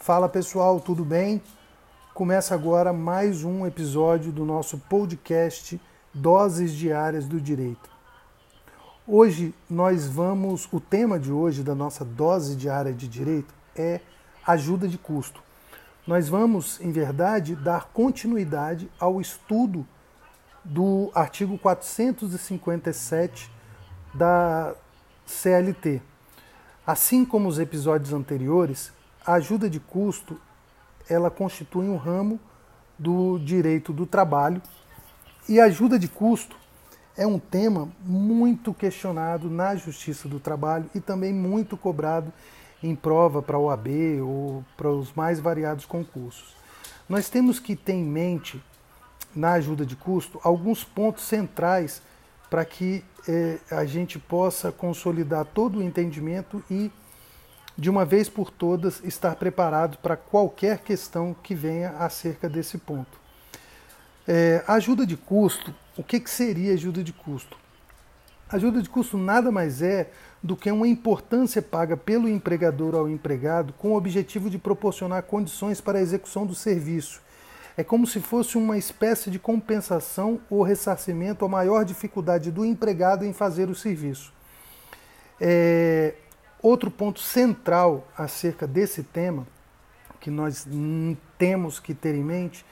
Fala pessoal, tudo bem? Começa agora mais um episódio do nosso podcast Doses Diárias do Direito. Hoje nós vamos, o tema de hoje da nossa dose diária de direito é ajuda de custo. Nós vamos, em verdade, dar continuidade ao estudo do artigo 457 da CLT. Assim como os episódios anteriores, a ajuda de custo ela constitui um ramo do direito do trabalho e a ajuda de custo é um tema muito questionado na Justiça do Trabalho e também muito cobrado em prova para a OAB ou para os mais variados concursos. Nós temos que ter em mente, na ajuda de custo, alguns pontos centrais para que eh, a gente possa consolidar todo o entendimento e de uma vez por todas, estar preparado para qualquer questão que venha acerca desse ponto. É, ajuda de custo, o que, que seria ajuda de custo? Ajuda de custo nada mais é do que uma importância paga pelo empregador ao empregado com o objetivo de proporcionar condições para a execução do serviço. É como se fosse uma espécie de compensação ou ressarcimento à maior dificuldade do empregado em fazer o serviço. É, Outro ponto central acerca desse tema, que nós temos que ter em mente,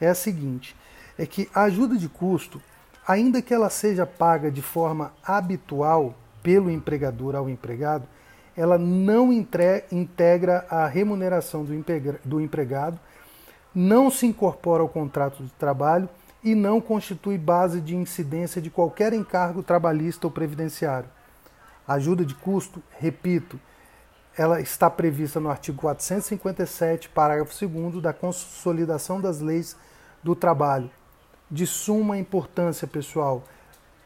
é a seguinte: é que a ajuda de custo, ainda que ela seja paga de forma habitual pelo empregador ao empregado, ela não integra a remuneração do empregado, não se incorpora ao contrato de trabalho e não constitui base de incidência de qualquer encargo trabalhista ou previdenciário. Ajuda de custo, repito, ela está prevista no artigo 457, parágrafo 2 da Consolidação das Leis do Trabalho. De suma importância, pessoal.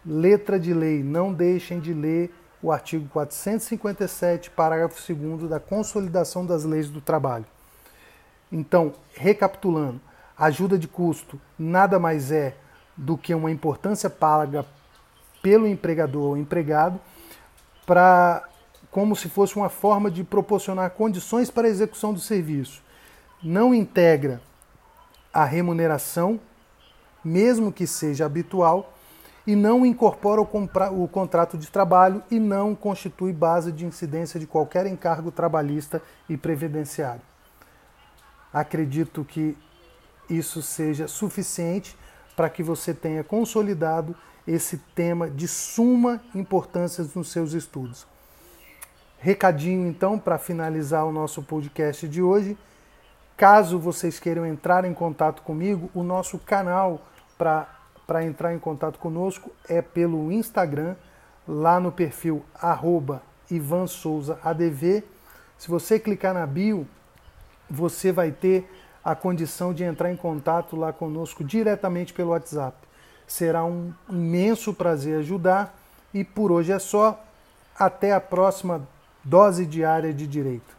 Letra de lei, não deixem de ler o artigo 457, parágrafo 2 da Consolidação das Leis do Trabalho. Então, recapitulando, ajuda de custo nada mais é do que uma importância paga pelo empregador ou empregado para como se fosse uma forma de proporcionar condições para a execução do serviço. Não integra a remuneração, mesmo que seja habitual, e não incorpora o, o, contrato de trabalho e não constitui base de incidência de qualquer encargo trabalhista e previdenciário. Acredito que isso seja suficiente para que você tenha consolidado esse tema de suma importância nos seus estudos. Recadinho então para finalizar o nosso podcast de hoje. Caso vocês queiram entrar em contato comigo, o nosso canal para entrar em contato conosco é pelo Instagram, lá no perfil arroba Ivan Souza ADV. Se você clicar na bio, você vai ter a condição de entrar em contato lá conosco diretamente pelo WhatsApp. Será um imenso prazer ajudar e por hoje é só. Até a próxima dose diária de direito.